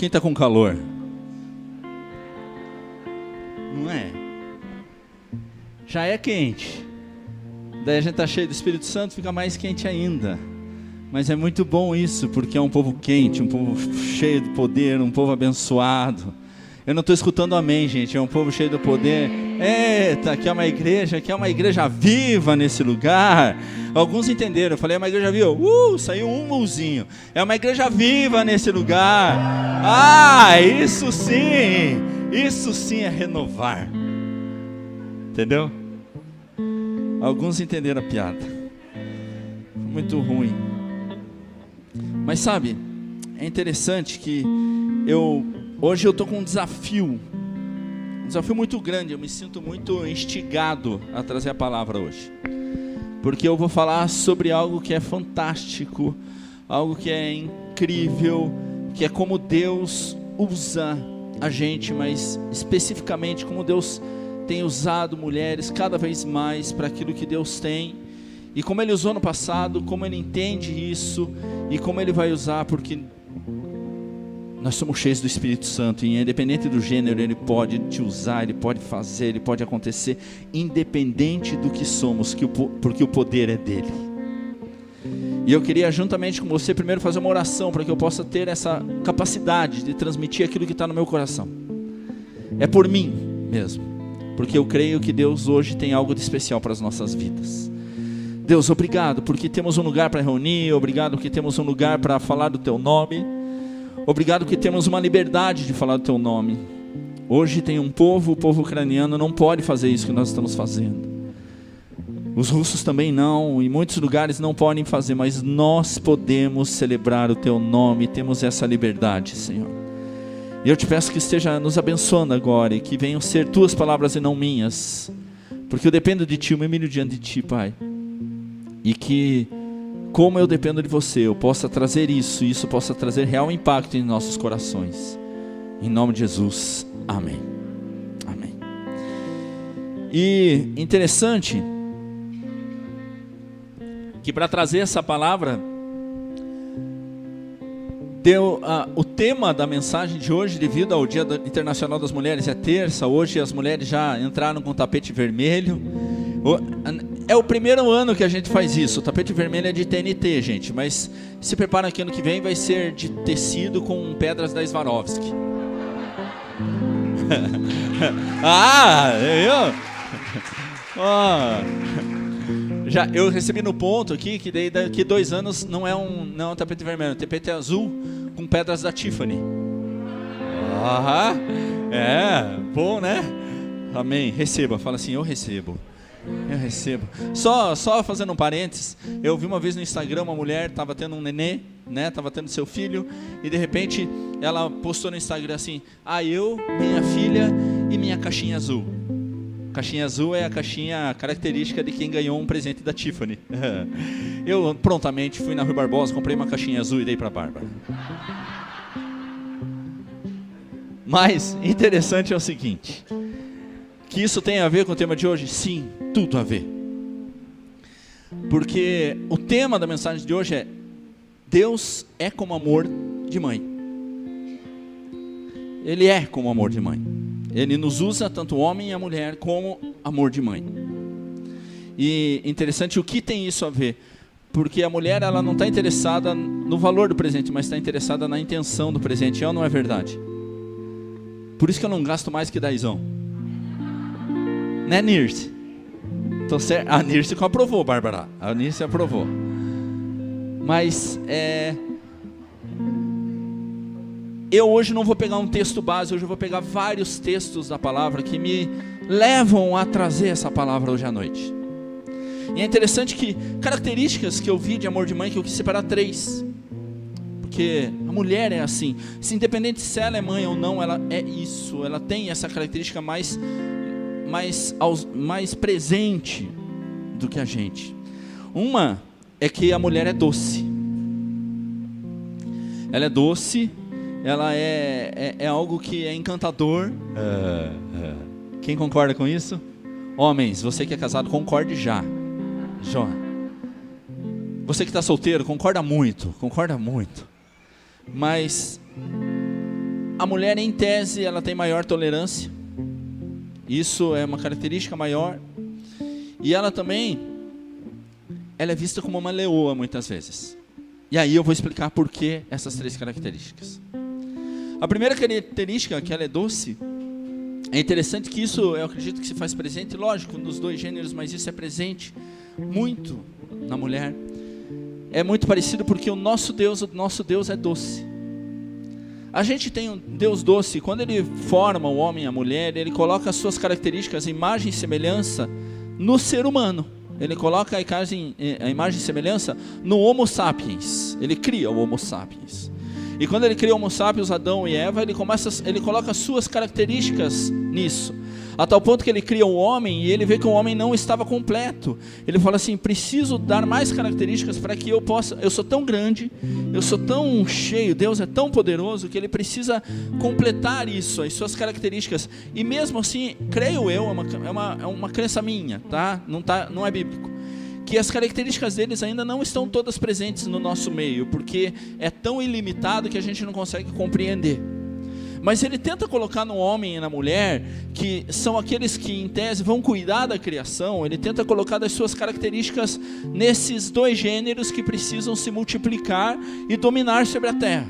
Quem está com calor? Não é? Já é quente. Daí a gente está cheio do Espírito Santo, fica mais quente ainda. Mas é muito bom isso, porque é um povo quente, um povo cheio de poder, um povo abençoado. Eu não estou escutando amém, gente. É um povo cheio do poder. Eita, aqui é uma igreja, aqui é uma igreja viva nesse lugar. Alguns entenderam. Eu falei, é uma igreja viva. Uh, saiu um mulzinho. É uma igreja viva nesse lugar. Ah, isso sim. Isso sim é renovar. Entendeu? Alguns entenderam a piada. Muito ruim. Mas sabe, é interessante que eu Hoje eu estou com um desafio, desafio muito grande. Eu me sinto muito instigado a trazer a palavra hoje, porque eu vou falar sobre algo que é fantástico, algo que é incrível, que é como Deus usa a gente, mas especificamente como Deus tem usado mulheres cada vez mais para aquilo que Deus tem e como Ele usou no passado, como Ele entende isso e como Ele vai usar, porque nós somos cheios do Espírito Santo e independente do gênero, ele pode te usar, ele pode fazer, ele pode acontecer, independente do que somos, porque o poder é dele. E eu queria juntamente com você primeiro fazer uma oração para que eu possa ter essa capacidade de transmitir aquilo que está no meu coração. É por mim mesmo, porque eu creio que Deus hoje tem algo de especial para as nossas vidas. Deus, obrigado porque temos um lugar para reunir, obrigado porque temos um lugar para falar do teu nome. Obrigado que temos uma liberdade de falar do teu nome. Hoje tem um povo, o povo ucraniano não pode fazer isso que nós estamos fazendo. Os russos também não, em muitos lugares não podem fazer, mas nós podemos celebrar o teu nome, temos essa liberdade, Senhor. E eu te peço que esteja nos abençoando agora e que venham ser tuas palavras e não minhas, porque eu dependo de ti, eu me humilho diante de ti, Pai. E que como eu dependo de você, eu possa trazer isso, isso possa trazer real impacto em nossos corações. Em nome de Jesus, amém. Amém. E interessante que para trazer essa palavra, deu uh, o tema da mensagem de hoje, devido ao Dia Internacional das Mulheres, é terça. Hoje as mulheres já entraram com tapete vermelho. É o primeiro ano que a gente faz isso. O tapete vermelho é de TNT, gente. Mas se prepara que ano que vem vai ser de tecido com pedras da Swarovski. ah, eu. Oh. Já eu recebi no ponto aqui que daí daqui dois anos não é um não é um tapete vermelho, é um tapete azul com pedras da Tiffany. Ah, é bom, né? Amém. Receba. Fala assim, eu recebo. Eu recebo. Só, só fazendo um parênteses, eu vi uma vez no Instagram uma mulher estava tendo um nenê, né? Tava tendo seu filho e de repente ela postou no Instagram assim: "Ah, eu, minha filha e minha caixinha azul". Caixinha azul é a caixinha característica de quem ganhou um presente da Tiffany. eu prontamente fui na Rua Barbosa, comprei uma caixinha azul e dei para Bárbara. Mas interessante é o seguinte: que isso tem a ver com o tema de hoje? Sim, tudo a ver. Porque o tema da mensagem de hoje é: Deus é como amor de mãe. Ele é como amor de mãe. Ele nos usa, tanto o homem e a mulher, como amor de mãe. E interessante o que tem isso a ver. Porque a mulher ela não está interessada no valor do presente, mas está interessada na intenção do presente. É ou não é verdade? Por isso que eu não gasto mais que dezão. Né, Nirce? Certo. A Nirce aprovou, Bárbara. A Nirce aprovou. Mas é. Eu hoje não vou pegar um texto base, hoje eu vou pegar vários textos da palavra que me levam a trazer essa palavra hoje à noite. E é interessante que características que eu vi de amor de mãe que eu quis separar três. Porque a mulher é assim, se independente se ela é mãe ou não, ela é isso, ela tem essa característica mais mais, mais presente do que a gente. Uma é que a mulher é doce. Ela é doce, ela é, é, é algo que é encantador. É, é. Quem concorda com isso? Homens, você que é casado, concorde já. João. Você que está solteiro, concorda muito, concorda muito. Mas a mulher, em tese, ela tem maior tolerância. Isso é uma característica maior. E ela também, ela é vista como uma leoa muitas vezes. E aí eu vou explicar por que essas três características. A primeira característica, que ela é doce, é interessante que isso, eu acredito que se faz presente, lógico, nos dois gêneros, mas isso é presente muito na mulher. É muito parecido porque o nosso Deus, o nosso Deus é doce. A gente tem um Deus doce, quando ele forma o homem e a mulher, ele coloca as suas características, imagem e semelhança no ser humano. Ele coloca a imagem, a imagem e semelhança no Homo sapiens. Ele cria o Homo sapiens. E quando ele cria o Homo sapiens, Adão e Eva, ele, começa, ele coloca as suas características nisso. A tal ponto que ele cria um homem e ele vê que o homem não estava completo. Ele fala assim: preciso dar mais características para que eu possa. Eu sou tão grande, eu sou tão cheio, Deus é tão poderoso que ele precisa completar isso, as suas características. E mesmo assim, creio eu, é uma, é uma, é uma crença minha, tá? Não, tá? não é bíblico que as características deles ainda não estão todas presentes no nosso meio, porque é tão ilimitado que a gente não consegue compreender. Mas ele tenta colocar no homem e na mulher, que são aqueles que em tese vão cuidar da criação, ele tenta colocar das suas características nesses dois gêneros que precisam se multiplicar e dominar sobre a terra.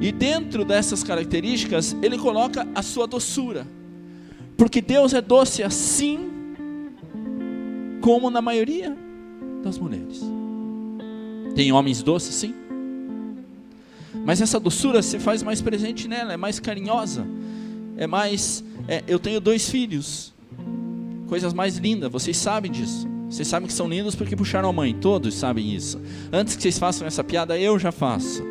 E dentro dessas características, ele coloca a sua doçura. Porque Deus é doce assim como na maioria das mulheres. Tem homens doces, sim. Mas essa doçura se faz mais presente nela, é mais carinhosa, é mais. É, eu tenho dois filhos, coisas mais lindas, vocês sabem disso. Vocês sabem que são lindos porque puxaram a mãe, todos sabem isso. Antes que vocês façam essa piada, eu já faço,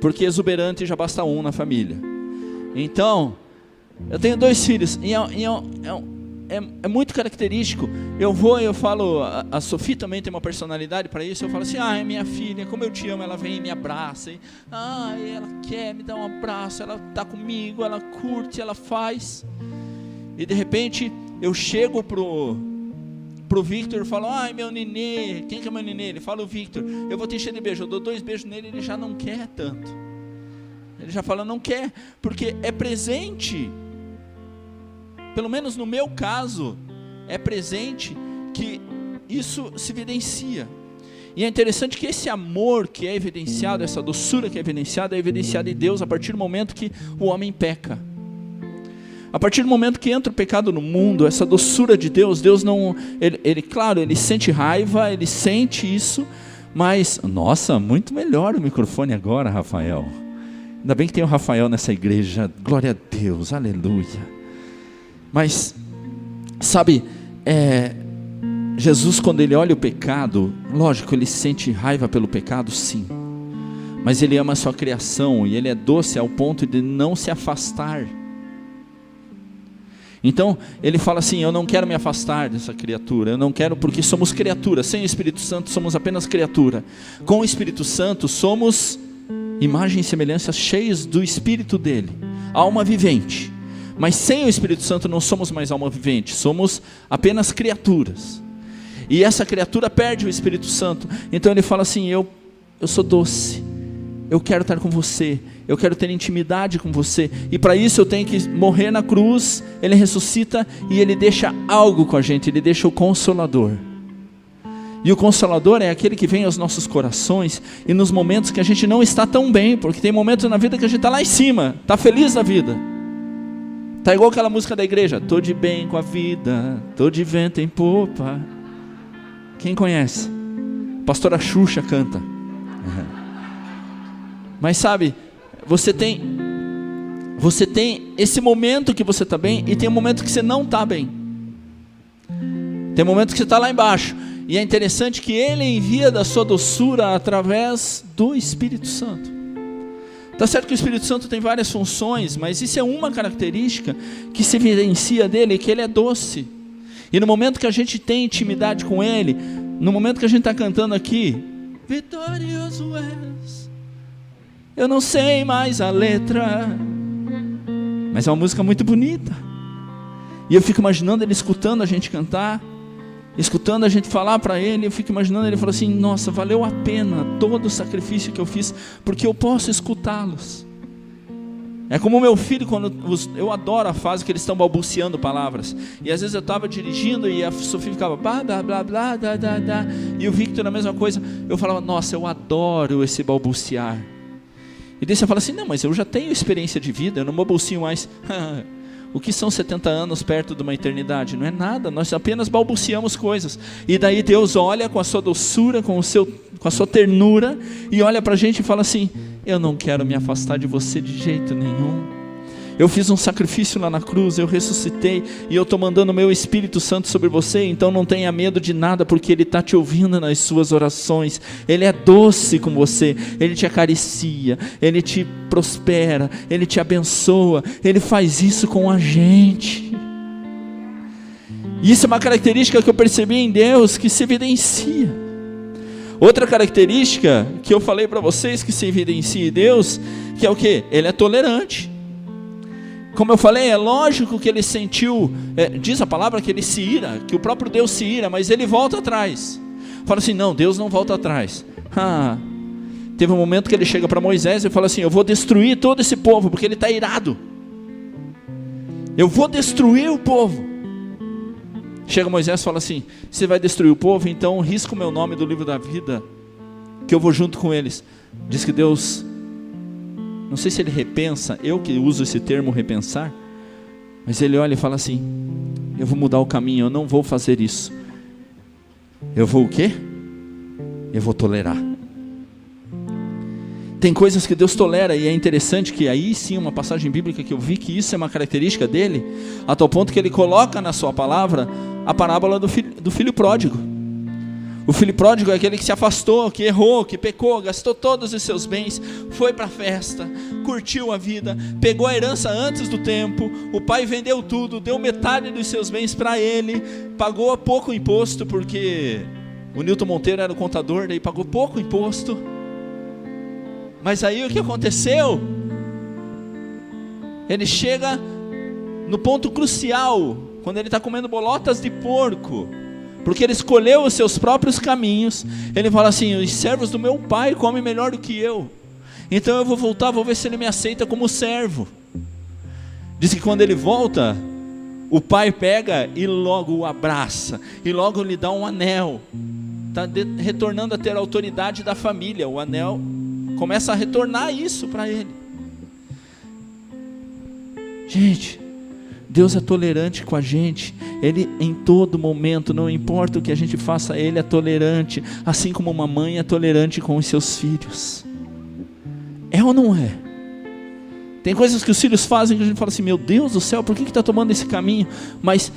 porque exuberante já basta um na família. Então, eu tenho dois filhos, e é, é, é, é, é muito característico. Eu vou e eu falo, a, a Sofia também tem uma personalidade para isso. Eu falo assim: ah, é minha filha, como eu te amo. Ela vem e me abraça. E, ah, ela quer me dar um abraço. Ela está comigo, ela curte, ela faz. E de repente eu chego pro pro Victor e falo: ai meu nenê, quem que é meu nenê? Ele fala o Victor. Eu vou te encher de beijo. Eu dou dois beijos nele, ele já não quer tanto. Ele já fala não quer, porque é presente pelo menos no meu caso, é presente que isso se evidencia. E é interessante que esse amor que é evidenciado, essa doçura que é evidenciada, é evidenciada em Deus a partir do momento que o homem peca. A partir do momento que entra o pecado no mundo, essa doçura de Deus, Deus não. Ele, ele, claro, ele sente raiva, ele sente isso, mas. Nossa, muito melhor o microfone agora, Rafael. Ainda bem que tem o Rafael nessa igreja. Glória a Deus, aleluia. Mas, sabe, é, Jesus, quando ele olha o pecado, lógico, ele sente raiva pelo pecado, sim. Mas ele ama a sua criação e ele é doce ao ponto de não se afastar. Então, ele fala assim: Eu não quero me afastar dessa criatura, eu não quero, porque somos criaturas. Sem o Espírito Santo, somos apenas criatura. Com o Espírito Santo, somos imagem e semelhança cheios do Espírito dele, alma vivente. Mas sem o Espírito Santo não somos mais alma vivente, somos apenas criaturas. E essa criatura perde o Espírito Santo. Então ele fala assim: Eu, eu sou doce, eu quero estar com você, eu quero ter intimidade com você. E para isso eu tenho que morrer na cruz. Ele ressuscita e ele deixa algo com a gente, ele deixa o consolador. E o consolador é aquele que vem aos nossos corações e nos momentos que a gente não está tão bem, porque tem momentos na vida que a gente está lá em cima, está feliz da vida. Tá igual aquela música da igreja, tô de bem com a vida, tô de vento em popa. Quem conhece? Pastora Xuxa canta. Mas sabe, você tem você tem esse momento que você está bem e tem um momento que você não está bem. Tem um momento que você está lá embaixo. E é interessante que Ele envia da sua doçura através do Espírito Santo. Tá certo que o Espírito Santo tem várias funções, mas isso é uma característica que se evidencia dele, que ele é doce. E no momento que a gente tem intimidade com ele, no momento que a gente está cantando aqui, vitorioso és. Eu não sei mais a letra, mas é uma música muito bonita. E eu fico imaginando ele escutando a gente cantar escutando a gente falar para ele, eu fico imaginando ele falou assim: "Nossa, valeu a pena todo o sacrifício que eu fiz, porque eu posso escutá-los". É como o meu filho, quando eu adoro a fase que eles estão balbuciando palavras. E às vezes eu estava dirigindo e a Sofia ficava blá blá blá blá blá blá blá. E o Victor a mesma coisa. Eu falava, nossa, eu adoro esse balbuciar. E daí você fala assim, não, mas eu já tenho experiência de vida, eu não balbucio mais. o que são 70 anos perto de uma eternidade? Não é nada, nós apenas balbuciamos coisas. E daí Deus olha com a sua doçura, com, o seu, com a sua ternura, e olha para a gente e fala assim: eu não quero me afastar de você de jeito nenhum. Eu fiz um sacrifício lá na cruz, eu ressuscitei e eu estou mandando o meu Espírito Santo sobre você, então não tenha medo de nada, porque Ele está te ouvindo nas suas orações. Ele é doce com você, Ele te acaricia, Ele te prospera, Ele te abençoa, Ele faz isso com a gente. Isso é uma característica que eu percebi em Deus que se evidencia. Outra característica que eu falei para vocês que se evidencia em Deus, que é o que? Ele é tolerante. Como eu falei, é lógico que ele sentiu, é, diz a palavra que ele se ira, que o próprio Deus se ira, mas ele volta atrás. Fala assim: não, Deus não volta atrás. Ah, teve um momento que ele chega para Moisés e fala assim: eu vou destruir todo esse povo, porque ele está irado. Eu vou destruir o povo. Chega Moisés e fala assim: Você vai destruir o povo, então risca o meu nome do livro da vida, que eu vou junto com eles. Diz que Deus, não sei se ele repensa, eu que uso esse termo repensar, mas ele olha e fala assim: Eu vou mudar o caminho, eu não vou fazer isso. Eu vou o quê? Eu vou tolerar. Tem coisas que Deus tolera e é interessante que aí sim uma passagem bíblica que eu vi que isso é uma característica dele, a tal ponto que ele coloca na sua palavra a parábola do filho, do filho pródigo. O filho pródigo é aquele que se afastou, que errou, que pecou, gastou todos os seus bens, foi para a festa, curtiu a vida, pegou a herança antes do tempo, o pai vendeu tudo, deu metade dos seus bens para ele, pagou pouco imposto, porque o Newton Monteiro era o contador, daí pagou pouco imposto. Mas aí o que aconteceu? Ele chega no ponto crucial, quando ele está comendo bolotas de porco, porque ele escolheu os seus próprios caminhos. Ele fala assim: os servos do meu pai comem melhor do que eu, então eu vou voltar, vou ver se ele me aceita como servo. Diz que quando ele volta, o pai pega e logo o abraça, e logo lhe dá um anel, está retornando a ter a autoridade da família. O anel começa a retornar isso para ele. Gente, Deus é tolerante com a gente. Ele em todo momento, não importa o que a gente faça, ele é tolerante, assim como uma mãe é tolerante com os seus filhos. É ou não é? Tem coisas que os filhos fazem que a gente fala assim: Meu Deus do céu, por que está tomando esse caminho? Mas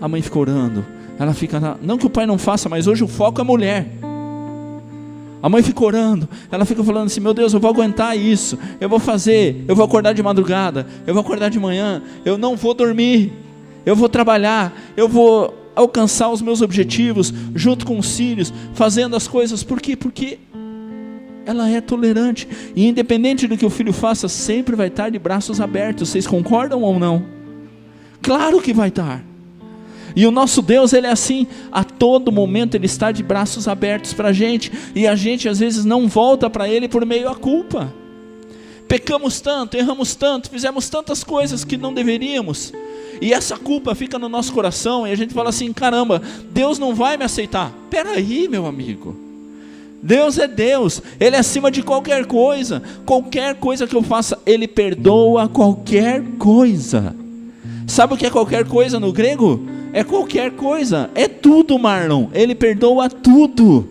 a mãe fica orando, ela fica. Na... Não que o pai não faça, mas hoje o foco é a mulher. A mãe fica orando, ela fica falando assim: Meu Deus, eu vou aguentar isso, eu vou fazer, eu vou acordar de madrugada, eu vou acordar de manhã, eu não vou dormir, eu vou trabalhar, eu vou alcançar os meus objetivos junto com os filhos, fazendo as coisas, por quê? Porque ela é tolerante, e independente do que o filho faça, sempre vai estar de braços abertos. Vocês concordam ou não? Claro que vai estar. E o nosso Deus, ele é assim, a todo momento ele está de braços abertos para a gente, e a gente às vezes não volta para ele por meio da culpa. Pecamos tanto, erramos tanto, fizemos tantas coisas que não deveríamos, e essa culpa fica no nosso coração, e a gente fala assim: caramba, Deus não vai me aceitar. Peraí, meu amigo. Deus é Deus, Ele é acima de qualquer coisa, qualquer coisa que eu faça, Ele perdoa qualquer coisa. Sabe o que é qualquer coisa no grego? É qualquer coisa, é tudo, Marlon. Ele perdoa tudo.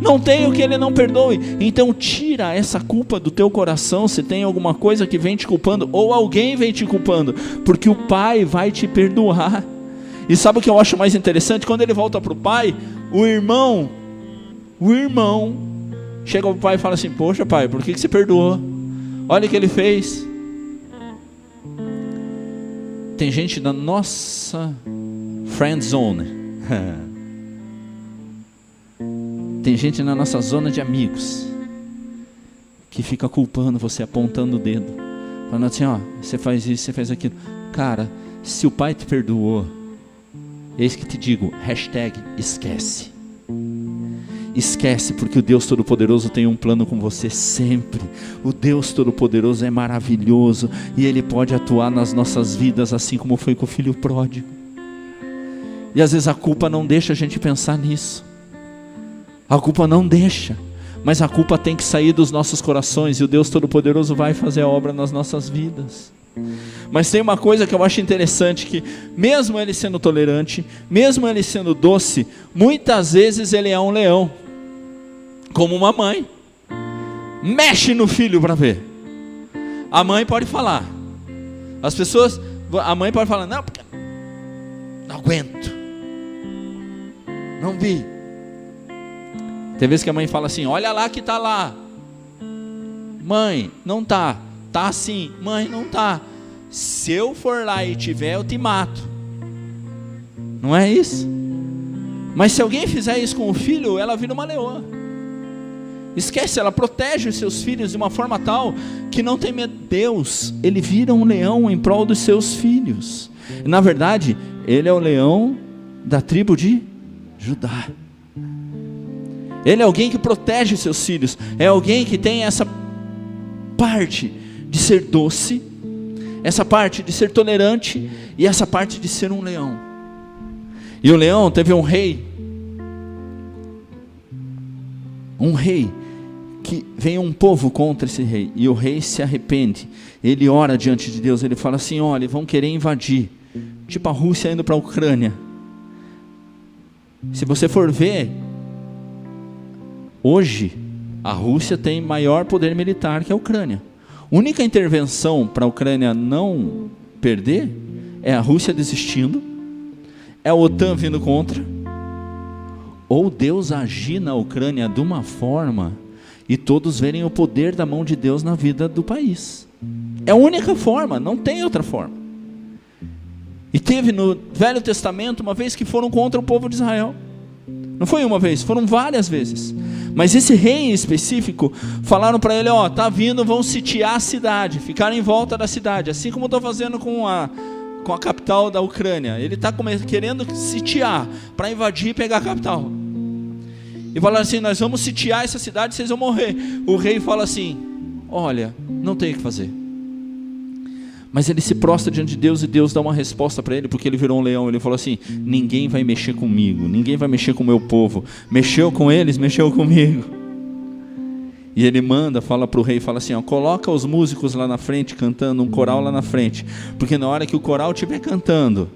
Não tem o que ele não perdoe. Então tira essa culpa do teu coração se tem alguma coisa que vem te culpando ou alguém vem te culpando, porque o pai vai te perdoar. E sabe o que eu acho mais interessante? Quando ele volta para o pai, o irmão, o irmão chega ao pai e fala assim: Poxa, pai, por que, que você perdoou? Olha o que ele fez. Tem gente na nossa friend zone. Tem gente na nossa zona de amigos que fica culpando você, apontando o dedo, falando assim: ó, você faz isso, você faz aquilo. Cara, se o pai te perdoou, eis que te digo: hashtag esquece. Esquece, porque o Deus Todo-Poderoso tem um plano com você sempre. O Deus Todo-Poderoso é maravilhoso e Ele pode atuar nas nossas vidas, assim como foi com o filho pródigo. E às vezes a culpa não deixa a gente pensar nisso. A culpa não deixa, mas a culpa tem que sair dos nossos corações e o Deus Todo-Poderoso vai fazer a obra nas nossas vidas. Mas tem uma coisa que eu acho interessante que mesmo ele sendo tolerante, mesmo ele sendo doce, muitas vezes ele é um leão como uma mãe. Mexe no filho para ver. A mãe pode falar. As pessoas, a mãe pode falar: "Não, porque não aguento. Não vi". Tem vezes que a mãe fala assim: "Olha lá que tá lá". Mãe, não tá. Tá sim. Mãe, não tá. Se eu for lá e tiver, eu te mato. Não é isso? Mas se alguém fizer isso com o filho, ela vira uma leoa. Esquece, ela protege os seus filhos de uma forma tal que não tem medo. Deus, ele vira um leão em prol dos seus filhos. Na verdade, ele é o leão da tribo de Judá. Ele é alguém que protege os seus filhos. É alguém que tem essa parte de ser doce, essa parte de ser tolerante e essa parte de ser um leão. E o leão teve um rei, um rei que vem um povo contra esse rei, e o rei se arrepende, ele ora diante de Deus, ele fala assim: olha, vão querer invadir, tipo a Rússia indo para a Ucrânia. Se você for ver, hoje a Rússia tem maior poder militar que a Ucrânia. Única intervenção para a Ucrânia não perder é a Rússia desistindo, é a OTAN vindo contra, ou Deus agir na Ucrânia de uma forma e todos verem o poder da mão de Deus na vida do país. É a única forma, não tem outra forma. E teve no Velho Testamento uma vez que foram contra o povo de Israel. Não foi uma vez, foram várias vezes. Mas esse rei em específico, falaram para ele: Ó, tá vindo, vão sitiar a cidade, ficar em volta da cidade, assim como estou fazendo com a, com a capital da Ucrânia. Ele está querendo sitiar para invadir e pegar a capital e falaram assim: Nós vamos sitiar essa cidade, vocês vão morrer. O rei fala assim: Olha, não tem o que fazer. Mas ele se prostra diante de Deus e Deus dá uma resposta para ele, porque ele virou um leão. Ele falou assim: Ninguém vai mexer comigo, ninguém vai mexer com o meu povo. Mexeu com eles, mexeu comigo. E ele manda, fala para o rei, fala assim: ó, coloca os músicos lá na frente cantando, um coral lá na frente, porque na hora que o coral estiver cantando,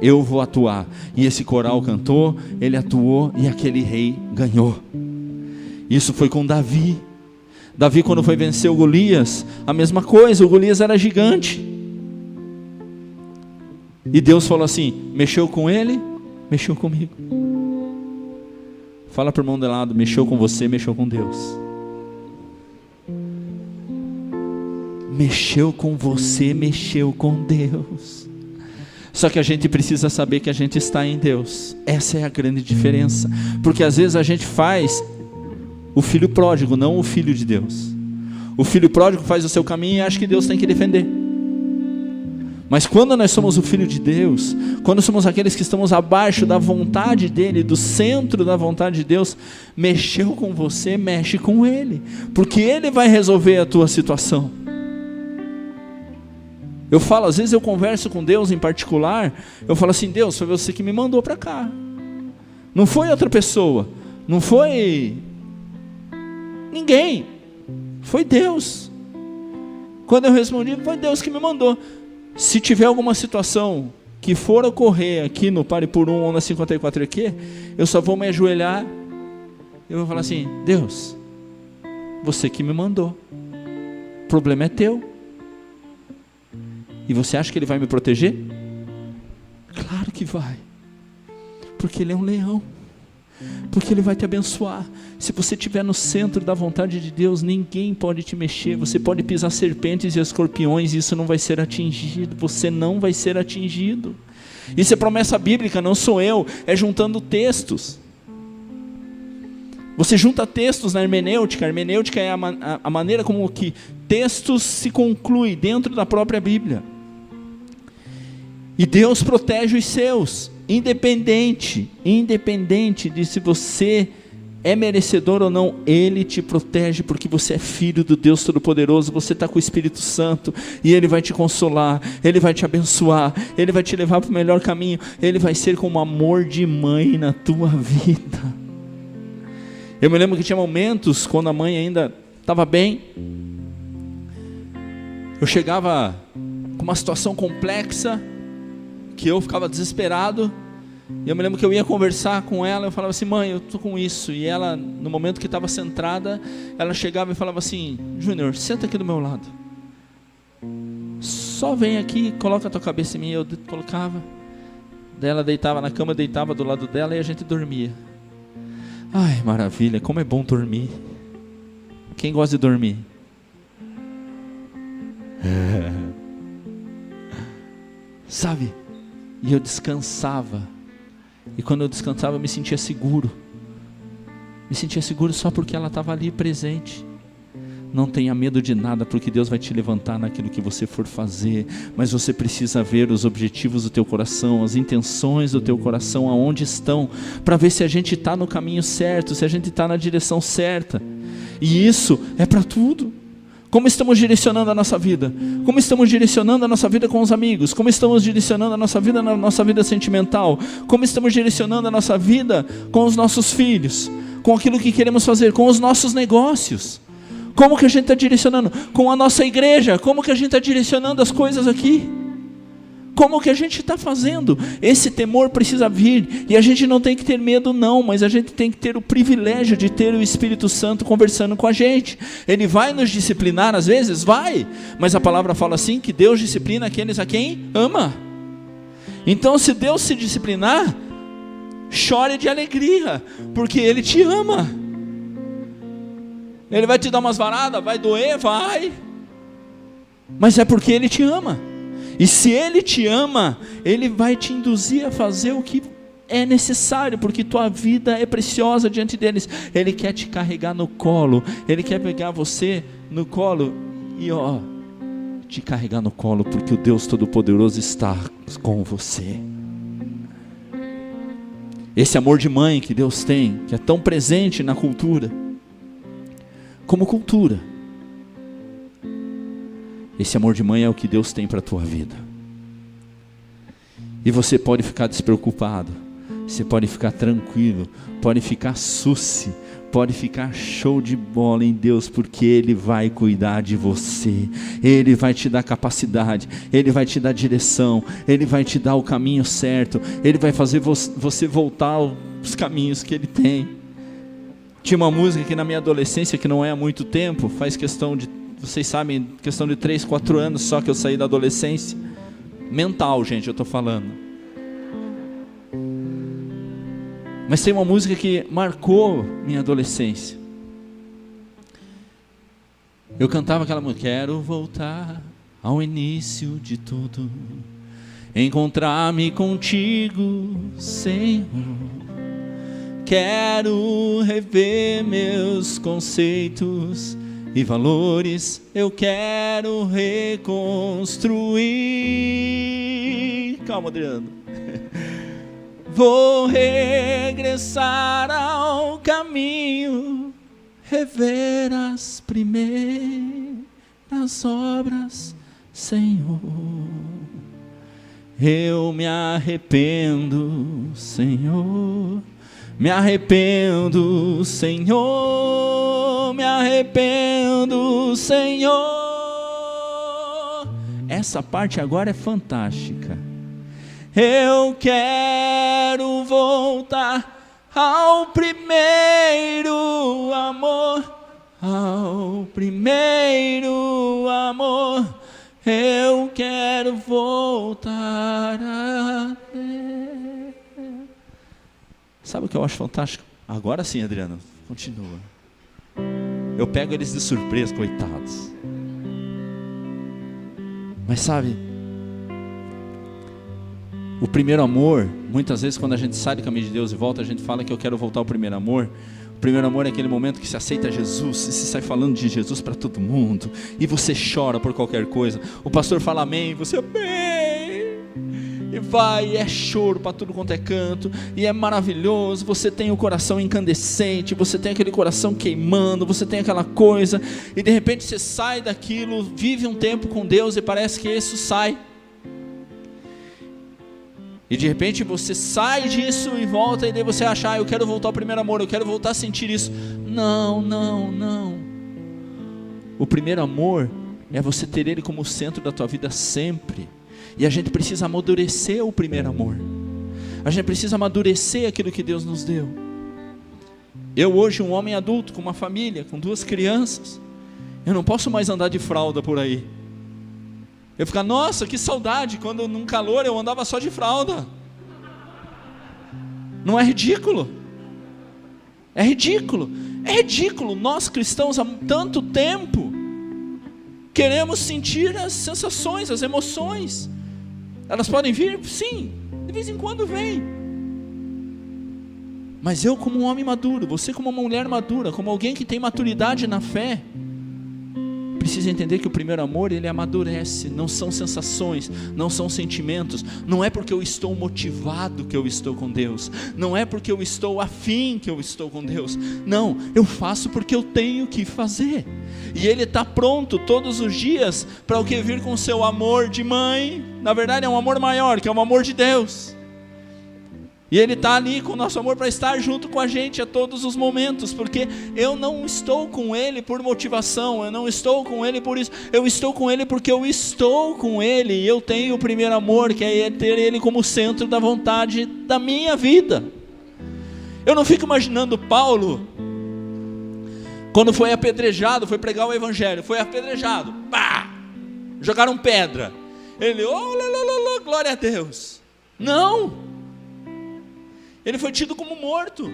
eu vou atuar. E esse coral cantou, ele atuou e aquele rei ganhou. Isso foi com Davi. Davi, quando foi vencer o Golias, a mesma coisa, o Golias era gigante. E Deus falou assim: mexeu com ele, mexeu comigo. Fala para o irmão de lado: mexeu com você, mexeu com Deus. Mexeu com você, mexeu com Deus. Só que a gente precisa saber que a gente está em Deus. Essa é a grande diferença. Porque às vezes a gente faz o filho pródigo, não o filho de Deus. O filho pródigo faz o seu caminho e acha que Deus tem que defender. Mas quando nós somos o filho de Deus, quando somos aqueles que estamos abaixo da vontade dele, do centro da vontade de Deus, mexeu com você, mexe com ele, porque ele vai resolver a tua situação. Eu falo, às vezes eu converso com Deus em particular, eu falo assim: Deus, foi você que me mandou para cá. Não foi outra pessoa, não foi ninguém, foi Deus. Quando eu respondi, foi Deus que me mandou. Se tiver alguma situação que for ocorrer aqui no Pare por Um ou na 54 aqui, eu só vou me ajoelhar e vou falar assim: Deus, você que me mandou, o problema é teu. E você acha que ele vai me proteger? Claro que vai. Porque ele é um leão. Porque ele vai te abençoar. Se você estiver no centro da vontade de Deus, ninguém pode te mexer. Você pode pisar serpentes e escorpiões, e isso não vai ser atingido. Você não vai ser atingido. Isso é promessa bíblica, não sou eu, é juntando textos. Você junta textos na hermenêutica, a hermenêutica é a, a, a maneira como que textos se concluem dentro da própria Bíblia. E Deus protege os seus. independente, independente de se você é merecedor ou não, Ele te protege porque você é filho do Deus Todo-Poderoso, você está com o Espírito Santo e Ele vai te consolar, Ele vai te abençoar, Ele vai te levar para o melhor caminho, Ele vai ser como amor de mãe na tua vida. Eu me lembro que tinha momentos quando a mãe ainda estava bem, eu chegava com uma situação complexa, que eu ficava desesperado, e eu me lembro que eu ia conversar com ela, eu falava assim, mãe, eu tô com isso. E ela, no momento que estava centrada, ela chegava e falava assim, Júnior, senta aqui do meu lado. Só vem aqui, coloca a tua cabeça em mim. Eu colocava. Daí ela deitava na cama, deitava do lado dela e a gente dormia. Ai, maravilha, como é bom dormir. Quem gosta de dormir? Sabe? E eu descansava e quando eu descansava, eu me sentia seguro. Me sentia seguro só porque ela estava ali presente. Não tenha medo de nada, porque Deus vai te levantar naquilo que você for fazer. Mas você precisa ver os objetivos do teu coração, as intenções do teu coração, aonde estão, para ver se a gente está no caminho certo, se a gente está na direção certa. E isso é para tudo. Como estamos direcionando a nossa vida? Como estamos direcionando a nossa vida com os amigos? Como estamos direcionando a nossa vida na nossa vida sentimental? Como estamos direcionando a nossa vida com os nossos filhos? Com aquilo que queremos fazer, com os nossos negócios? Como que a gente está direcionando? Com a nossa igreja? Como que a gente está direcionando as coisas aqui? Como que a gente está fazendo? Esse temor precisa vir. E a gente não tem que ter medo, não, mas a gente tem que ter o privilégio de ter o Espírito Santo conversando com a gente. Ele vai nos disciplinar às vezes? Vai. Mas a palavra fala assim: que Deus disciplina aqueles a quem ama. Então, se Deus se disciplinar, chore de alegria, porque Ele te ama. Ele vai te dar umas varadas, vai doer, vai. Mas é porque Ele te ama. E se Ele te ama, Ele vai te induzir a fazer o que é necessário, porque tua vida é preciosa diante deles. Ele quer te carregar no colo, Ele quer pegar você no colo e ó, te carregar no colo, porque o Deus Todo-Poderoso está com você. Esse amor de mãe que Deus tem, que é tão presente na cultura, como cultura esse amor de mãe é o que Deus tem para a tua vida. E você pode ficar despreocupado, você pode ficar tranquilo, pode ficar suci, pode ficar show de bola em Deus, porque Ele vai cuidar de você, Ele vai te dar capacidade, Ele vai te dar direção, Ele vai te dar o caminho certo, Ele vai fazer você voltar aos caminhos que Ele tem. Tinha uma música que na minha adolescência, que não é há muito tempo, faz questão de vocês sabem, questão de 3, 4 anos só que eu saí da adolescência. Mental, gente, eu estou falando. Mas tem uma música que marcou minha adolescência. Eu cantava aquela música, quero voltar ao início de tudo, encontrar-me contigo, Senhor. Quero rever meus conceitos e valores eu quero reconstruir. Calma, Adriano. Vou regressar ao caminho, rever as primeiras obras, Senhor. Eu me arrependo, Senhor me arrependo, Senhor, me arrependo, Senhor. Essa parte agora é fantástica. Eu quero voltar ao primeiro amor, ao primeiro amor. Eu quero voltar a Sabe o que eu acho fantástico? Agora sim, Adriano, continua. Eu pego eles de surpresa, coitados. Mas sabe, o primeiro amor, muitas vezes quando a gente sai do caminho de Deus e volta, a gente fala que eu quero voltar ao primeiro amor. O primeiro amor é aquele momento que se aceita Jesus e se sai falando de Jesus para todo mundo, e você chora por qualquer coisa. O pastor fala amém, e você amém vai, é choro para tudo quanto é canto, e é maravilhoso. Você tem o coração incandescente, você tem aquele coração queimando, você tem aquela coisa, e de repente você sai daquilo, vive um tempo com Deus e parece que isso sai. E de repente você sai disso e volta, e daí você acha, ah, eu quero voltar ao primeiro amor, eu quero voltar a sentir isso. Não, não, não. O primeiro amor é você ter Ele como centro da tua vida sempre. E a gente precisa amadurecer o primeiro amor. A gente precisa amadurecer aquilo que Deus nos deu. Eu hoje, um homem adulto, com uma família, com duas crianças, eu não posso mais andar de fralda por aí. Eu ficar, nossa, que saudade, quando num calor eu andava só de fralda. Não é ridículo? É ridículo. É ridículo. Nós cristãos há tanto tempo queremos sentir as sensações, as emoções. Elas podem vir? Sim, de vez em quando vem. Mas eu, como um homem maduro, você, como uma mulher madura, como alguém que tem maturidade na fé, precisa entender que o primeiro amor ele amadurece, não são sensações, não são sentimentos, não é porque eu estou motivado que eu estou com Deus, não é porque eu estou afim que eu estou com Deus, não, eu faço porque eu tenho que fazer, e Ele está pronto todos os dias para o que vir com seu amor de mãe, na verdade é um amor maior, que é o amor de Deus. E Ele está ali com o nosso amor para estar junto com a gente a todos os momentos, porque eu não estou com Ele por motivação, eu não estou com Ele por isso, eu estou com Ele porque eu estou com Ele, e eu tenho o primeiro amor, que é ter Ele como centro da vontade da minha vida. Eu não fico imaginando Paulo, quando foi apedrejado, foi pregar o Evangelho, foi apedrejado, pá, jogaram pedra, ele, oh, lá, glória a Deus. Não, ele foi tido como morto.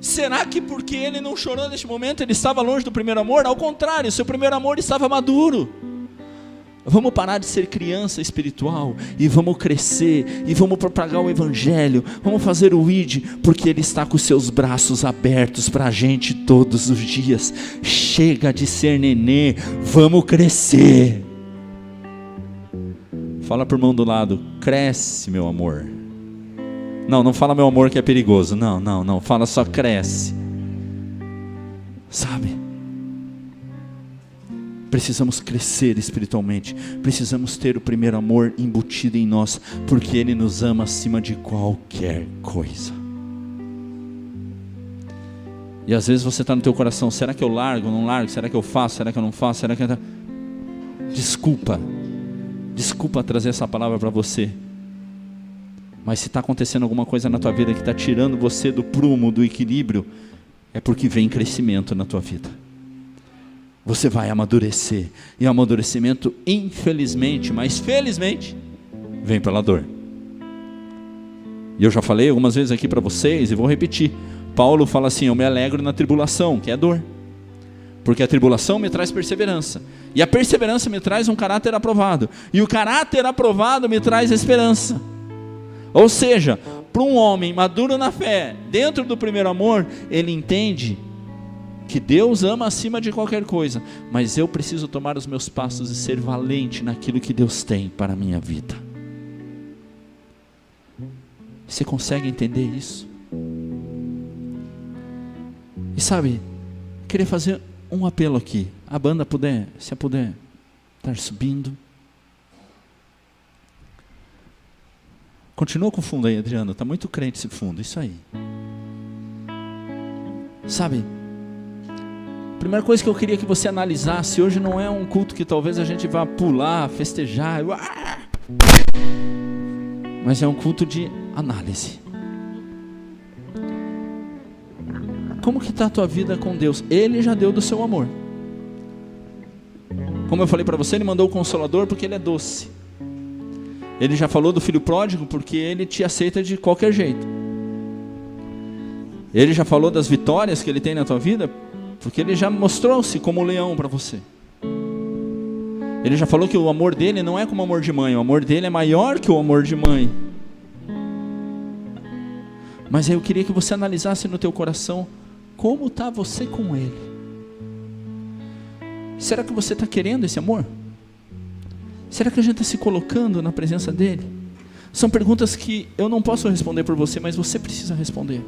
Será que porque ele não chorou neste momento, ele estava longe do primeiro amor? Ao contrário, seu primeiro amor estava maduro. Vamos parar de ser criança espiritual e vamos crescer e vamos propagar o Evangelho, vamos fazer o ID, porque Ele está com seus braços abertos para a gente todos os dias. Chega de ser nenê, vamos crescer. Fala para o irmão do lado, cresce, meu amor. Não, não fala meu amor que é perigoso. Não, não, não. Fala só cresce. Sabe? Precisamos crescer espiritualmente. Precisamos ter o primeiro amor embutido em nós, porque Ele nos ama acima de qualquer coisa. E às vezes você está no teu coração: será que eu largo, não largo? Será que eu faço? Será que eu não faço? Será que eu... Desculpa, desculpa trazer essa palavra para você mas se está acontecendo alguma coisa na tua vida que está tirando você do prumo, do equilíbrio, é porque vem crescimento na tua vida. Você vai amadurecer. E o amadurecimento, infelizmente, mas felizmente, vem pela dor. E eu já falei algumas vezes aqui para vocês e vou repetir. Paulo fala assim: Eu me alegro na tribulação, que é dor. Porque a tribulação me traz perseverança. E a perseverança me traz um caráter aprovado. E o caráter aprovado me traz esperança. Ou seja, para um homem maduro na fé, dentro do primeiro amor, ele entende que Deus ama acima de qualquer coisa, mas eu preciso tomar os meus passos e ser valente naquilo que Deus tem para a minha vida. Você consegue entender isso? E sabe, queria fazer um apelo aqui. A banda puder, se puder estar subindo. Continua com o fundo aí, Adriano. Está muito crente esse fundo. Isso aí. Sabe? Primeira coisa que eu queria que você analisasse hoje não é um culto que talvez a gente vá pular, festejar, mas é um culto de análise. Como que está a tua vida com Deus? Ele já deu do seu amor. Como eu falei para você, ele mandou o consolador porque ele é doce. Ele já falou do filho pródigo porque ele te aceita de qualquer jeito. Ele já falou das vitórias que ele tem na tua vida porque ele já mostrou-se como leão para você. Ele já falou que o amor dele não é como o amor de mãe, o amor dele é maior que o amor de mãe. Mas eu queria que você analisasse no teu coração como está você com ele. Será que você está querendo esse amor? Será que a gente está se colocando na presença dEle? São perguntas que eu não posso responder por você, mas você precisa responder.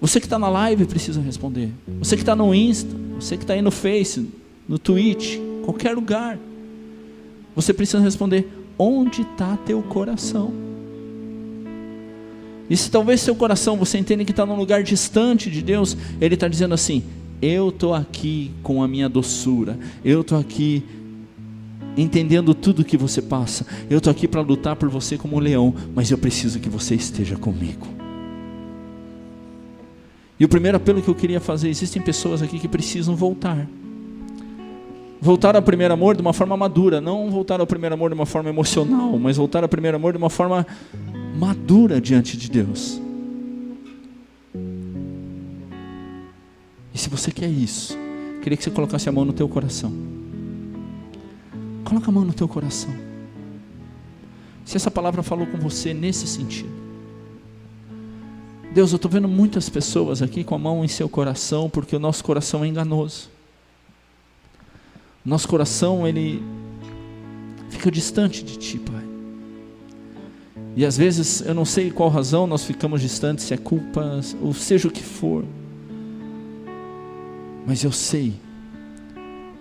Você que está na live precisa responder. Você que está no Insta, você que está aí no Face, no Twitch, qualquer lugar. Você precisa responder: onde está teu coração? E se talvez seu coração você entenda que está num lugar distante de Deus, Ele está dizendo assim: eu estou aqui com a minha doçura, eu estou aqui entendendo tudo que você passa, eu estou aqui para lutar por você como um leão, mas eu preciso que você esteja comigo. E o primeiro apelo que eu queria fazer: existem pessoas aqui que precisam voltar. Voltar ao primeiro amor de uma forma madura, não voltar ao primeiro amor de uma forma emocional, mas voltar ao primeiro amor de uma forma madura diante de Deus. E se você quer isso, queria que você colocasse a mão no teu coração. Coloca a mão no teu coração. Se essa palavra falou com você nesse sentido. Deus, eu estou vendo muitas pessoas aqui com a mão em seu coração, porque o nosso coração é enganoso. Nosso coração, ele fica distante de Ti, Pai. E às vezes, eu não sei qual razão nós ficamos distantes, se é culpa, ou seja o que for. Mas eu sei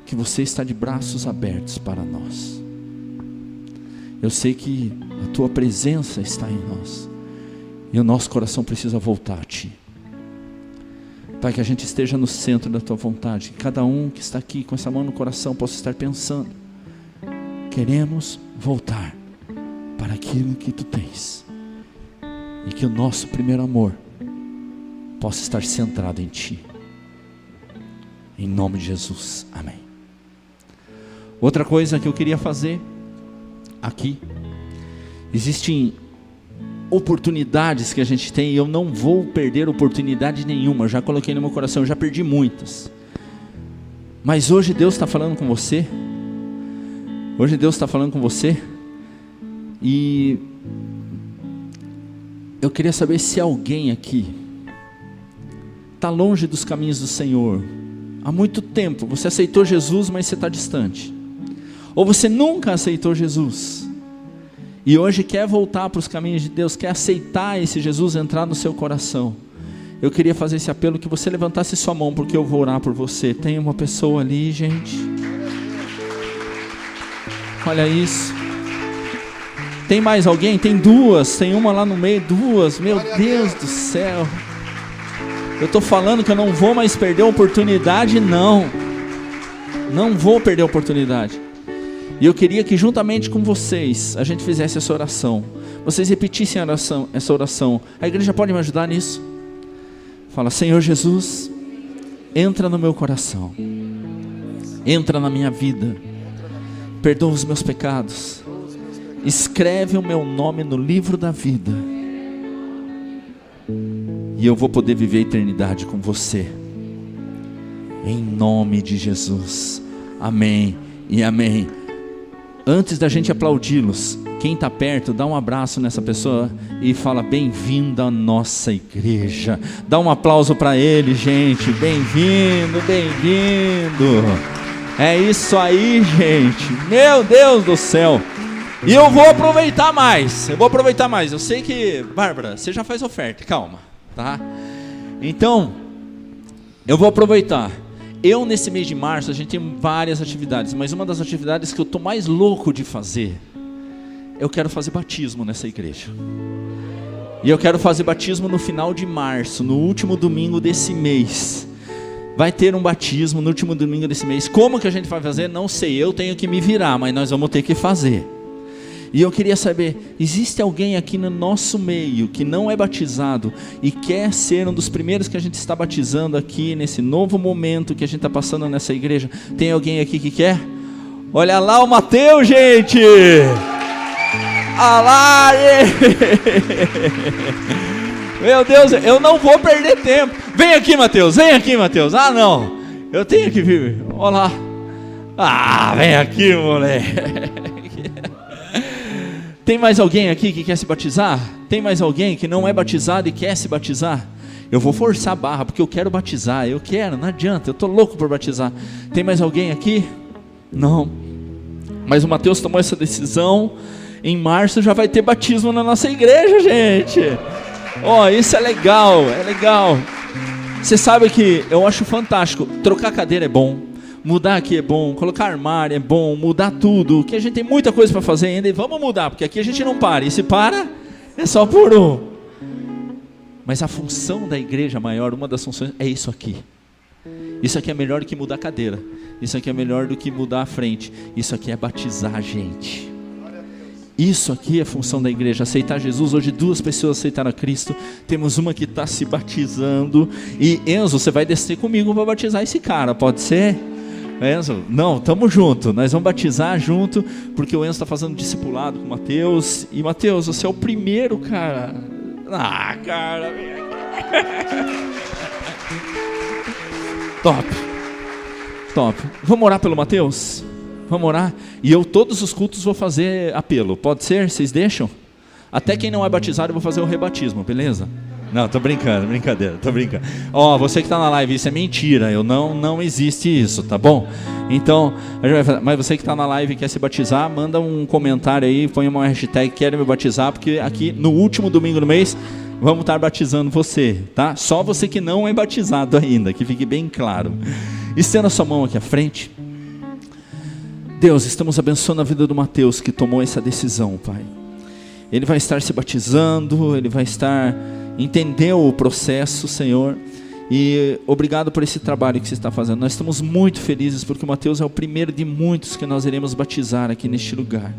que você está de braços abertos para nós. Eu sei que a tua presença está em nós. E o nosso coração precisa voltar a ti. Pai, que a gente esteja no centro da tua vontade. Que cada um que está aqui com essa mão no coração possa estar pensando: queremos voltar para aquilo que tu tens. E que o nosso primeiro amor possa estar centrado em ti. Em nome de Jesus. Amém. Outra coisa que eu queria fazer aqui. Existem oportunidades que a gente tem e eu não vou perder oportunidade nenhuma. Já coloquei no meu coração, já perdi muitas. Mas hoje Deus está falando com você. Hoje Deus está falando com você. E eu queria saber se alguém aqui está longe dos caminhos do Senhor há muito tempo. Você aceitou Jesus, mas você está distante. Ou você nunca aceitou Jesus. E hoje quer voltar para os caminhos de Deus, quer aceitar esse Jesus entrar no seu coração. Eu queria fazer esse apelo que você levantasse sua mão, porque eu vou orar por você. Tem uma pessoa ali, gente. Olha isso. Tem mais alguém? Tem duas. Tem uma lá no meio, duas. Meu Deus do céu. Eu estou falando que eu não vou mais perder a oportunidade, não. Não vou perder a oportunidade. E eu queria que juntamente com vocês a gente fizesse essa oração. Vocês repetissem oração, essa oração. A igreja pode me ajudar nisso? Fala, Senhor Jesus, entra no meu coração. Entra na minha vida. Perdoa os meus pecados. Escreve o meu nome no livro da vida e eu vou poder viver a eternidade com você. Em nome de Jesus. Amém e amém. Antes da gente aplaudi-los, quem está perto, dá um abraço nessa pessoa e fala: Bem-vindo à nossa igreja. Dá um aplauso para ele, gente. Bem-vindo, bem-vindo. É isso aí, gente. Meu Deus do céu. E eu vou aproveitar mais. Eu vou aproveitar mais. Eu sei que, Bárbara, você já faz oferta. Calma tá? Então, eu vou aproveitar. Eu, nesse mês de março, a gente tem várias atividades, mas uma das atividades que eu estou mais louco de fazer, eu quero fazer batismo nessa igreja. E eu quero fazer batismo no final de março, no último domingo desse mês. Vai ter um batismo no último domingo desse mês. Como que a gente vai fazer? Não sei, eu tenho que me virar, mas nós vamos ter que fazer. E eu queria saber: existe alguém aqui no nosso meio que não é batizado e quer ser um dos primeiros que a gente está batizando aqui nesse novo momento que a gente está passando nessa igreja? Tem alguém aqui que quer? Olha lá o Mateus, gente! Alá! Meu Deus, eu não vou perder tempo. Vem aqui, Mateus, vem aqui, Mateus. Ah, não, eu tenho que vir. Olá. Ah, vem aqui, moleque. Tem mais alguém aqui que quer se batizar? Tem mais alguém que não é batizado e quer se batizar? Eu vou forçar a barra porque eu quero batizar, eu quero, não adianta, eu estou louco por batizar. Tem mais alguém aqui? Não. Mas o Mateus tomou essa decisão. Em março já vai ter batismo na nossa igreja, gente. Ó, oh, isso é legal, é legal. Você sabe que eu acho fantástico. Trocar cadeira é bom. Mudar aqui é bom, colocar armário é bom, mudar tudo. Que a gente tem muita coisa para fazer ainda e vamos mudar, porque aqui a gente não para. E se para, é só por um. Mas a função da igreja maior, uma das funções é isso aqui. Isso aqui é melhor do que mudar a cadeira. Isso aqui é melhor do que mudar a frente. Isso aqui é batizar a gente. Isso aqui é a função da igreja, aceitar Jesus. Hoje duas pessoas aceitaram a Cristo. Temos uma que está se batizando. E Enzo, você vai descer comigo para batizar esse cara, pode ser? Enzo, não, tamo junto. Nós vamos batizar junto, porque o Enzo está fazendo discipulado com o Mateus. E Mateus, você é o primeiro, cara. Ah, cara. Top. Top. Vamos orar pelo Mateus? Vamos orar? E eu, todos os cultos, vou fazer apelo. Pode ser? Vocês deixam? Até quem não é batizado, eu vou fazer o rebatismo, beleza? Não, tô brincando, brincadeira, tô brincando. Ó, você que está na live, isso é mentira. Eu não, não existe isso, tá bom? Então, mas você que está na live e quer se batizar, manda um comentário aí, põe uma hashtag quero me batizar, porque aqui no último domingo do mês vamos estar batizando você, tá? Só você que não é batizado ainda, que fique bem claro. Estenda sua mão aqui à frente. Deus, estamos abençoando a vida do Mateus que tomou essa decisão, Pai. Ele vai estar se batizando, ele vai estar entendeu o processo, Senhor. E obrigado por esse trabalho que você está fazendo. Nós estamos muito felizes porque o Mateus é o primeiro de muitos que nós iremos batizar aqui neste lugar.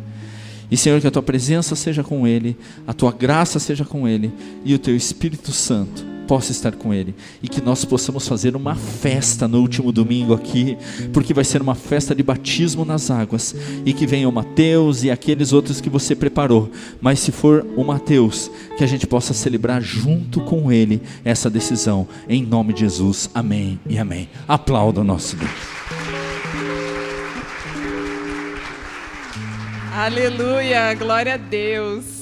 E Senhor, que a tua presença seja com ele, a tua graça seja com ele e o teu Espírito Santo possa estar com ele e que nós possamos fazer uma festa no último domingo aqui, porque vai ser uma festa de batismo nas águas e que venha o Mateus e aqueles outros que você preparou. Mas se for o Mateus, que a gente possa celebrar junto com ele essa decisão, em nome de Jesus. Amém e amém. Aplauda o nosso Deus. Aleluia, glória a Deus.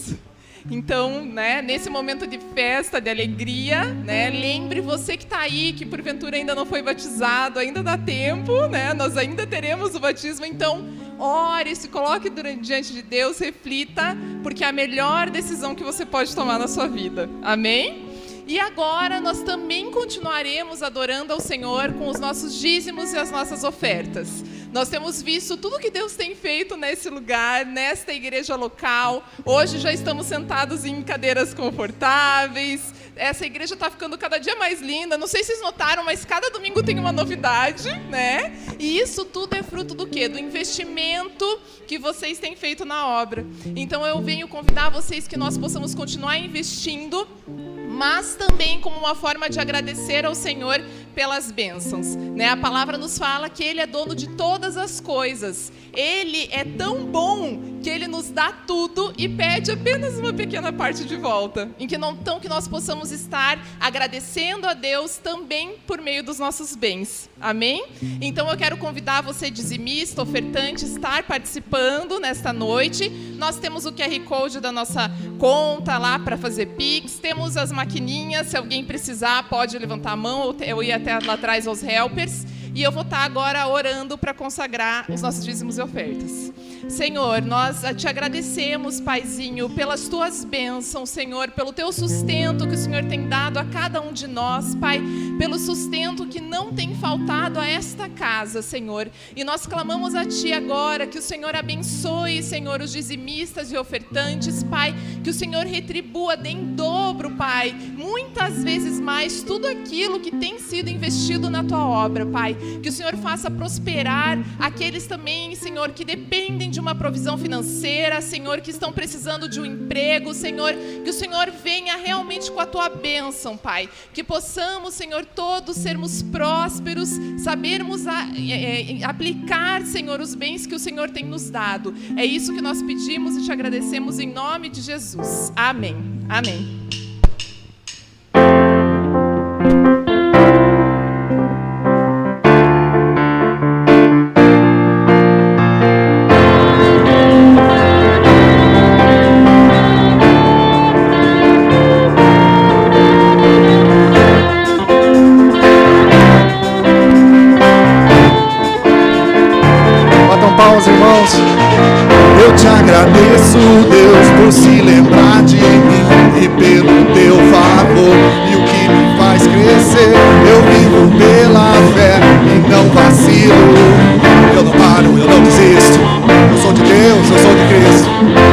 Então, né, nesse momento de festa, de alegria, né, lembre você que está aí, que porventura ainda não foi batizado, ainda dá tempo, né, nós ainda teremos o batismo, então ore, se coloque diante de Deus, reflita, porque é a melhor decisão que você pode tomar na sua vida. Amém? E agora nós também continuaremos adorando ao Senhor com os nossos dízimos e as nossas ofertas. Nós temos visto tudo que Deus tem feito nesse lugar, nesta igreja local. Hoje já estamos sentados em cadeiras confortáveis. Essa igreja está ficando cada dia mais linda. Não sei se vocês notaram, mas cada domingo tem uma novidade, né? E isso tudo é fruto do quê? Do investimento que vocês têm feito na obra. Então eu venho convidar vocês que nós possamos continuar investindo mas também como uma forma de agradecer ao Senhor pelas bênçãos. Né? A palavra nos fala que Ele é dono de todas as coisas. Ele é tão bom que Ele nos dá tudo e pede apenas uma pequena parte de volta. Em que não tão que nós possamos estar agradecendo a Deus também por meio dos nossos bens. Amém? Então eu quero convidar você, dizimista, ofertante, estar participando nesta noite. Nós temos o QR Code da nossa conta lá para fazer Pix. Temos as maquininhas. Se alguém precisar, pode levantar a mão ou ir até até lá atrás aos helpers. E eu vou estar agora orando para consagrar os nossos dízimos e ofertas. Senhor, nós te agradecemos, Paizinho, pelas tuas bênçãos, Senhor, pelo teu sustento que o Senhor tem dado a cada um de nós, Pai, pelo sustento que não tem faltado a esta casa, Senhor. E nós clamamos a Ti agora que o Senhor abençoe, Senhor, os dizimistas e ofertantes, Pai, que o Senhor retribua em dobro, Pai, muitas vezes mais tudo aquilo que tem sido investido na Tua obra, Pai. Que o Senhor faça prosperar aqueles também, Senhor, que dependem de uma provisão financeira, Senhor, que estão precisando de um emprego, Senhor, que o Senhor venha realmente com a tua bênção, Pai. Que possamos, Senhor, todos sermos prósperos, sabermos a, é, é, aplicar, Senhor, os bens que o Senhor tem nos dado. É isso que nós pedimos e te agradecemos em nome de Jesus. Amém. Amém. Sou de Deus, eu sou de Cristo.